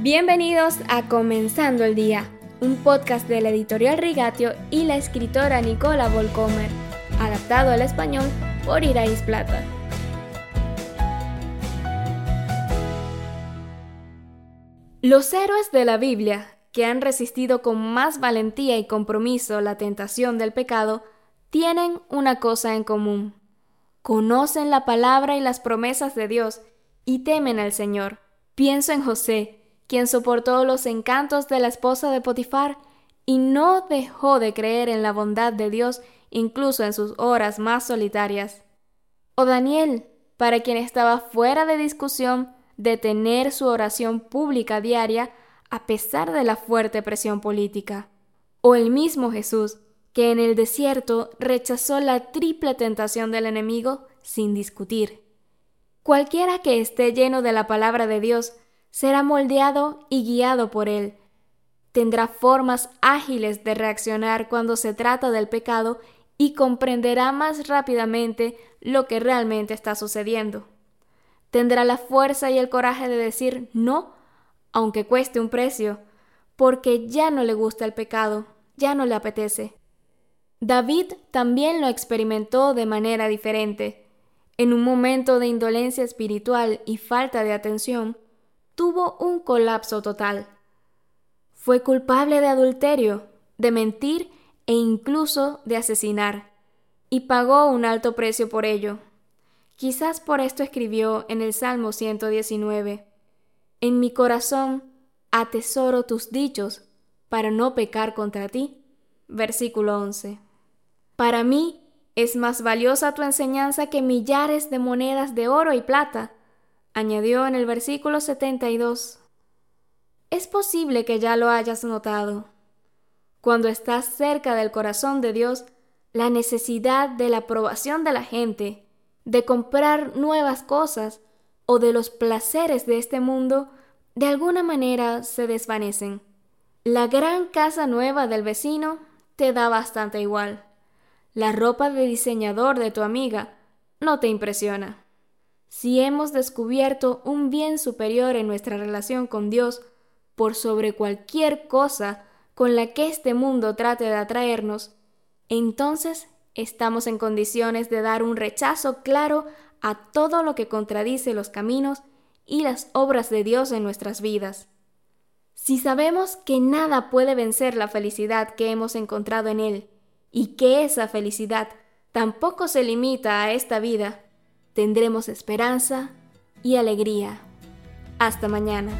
Bienvenidos a Comenzando el Día, un podcast de la editorial Rigatio y la escritora Nicola Volcomer, adaptado al español por Irais Plata. Los héroes de la Biblia, que han resistido con más valentía y compromiso la tentación del pecado, tienen una cosa en común. Conocen la palabra y las promesas de Dios y temen al Señor. Pienso en José, quien soportó los encantos de la esposa de Potifar y no dejó de creer en la bondad de Dios incluso en sus horas más solitarias. O Daniel, para quien estaba fuera de discusión de tener su oración pública diaria a pesar de la fuerte presión política. O el mismo Jesús, que en el desierto rechazó la triple tentación del enemigo sin discutir. Cualquiera que esté lleno de la palabra de Dios será moldeado y guiado por Él. Tendrá formas ágiles de reaccionar cuando se trata del pecado y comprenderá más rápidamente lo que realmente está sucediendo. Tendrá la fuerza y el coraje de decir no, aunque cueste un precio, porque ya no le gusta el pecado, ya no le apetece. David también lo experimentó de manera diferente. En un momento de indolencia espiritual y falta de atención, tuvo un colapso total. Fue culpable de adulterio, de mentir e incluso de asesinar, y pagó un alto precio por ello. Quizás por esto escribió en el Salmo 119, En mi corazón atesoro tus dichos para no pecar contra ti. Versículo 11. Para mí es más valiosa tu enseñanza que millares de monedas de oro y plata añadió en el versículo 72. Es posible que ya lo hayas notado. Cuando estás cerca del corazón de Dios, la necesidad de la aprobación de la gente, de comprar nuevas cosas o de los placeres de este mundo, de alguna manera se desvanecen. La gran casa nueva del vecino te da bastante igual. La ropa de diseñador de tu amiga no te impresiona. Si hemos descubierto un bien superior en nuestra relación con Dios por sobre cualquier cosa con la que este mundo trate de atraernos, entonces estamos en condiciones de dar un rechazo claro a todo lo que contradice los caminos y las obras de Dios en nuestras vidas. Si sabemos que nada puede vencer la felicidad que hemos encontrado en Él, y que esa felicidad tampoco se limita a esta vida, tendremos esperanza y alegría. Hasta mañana.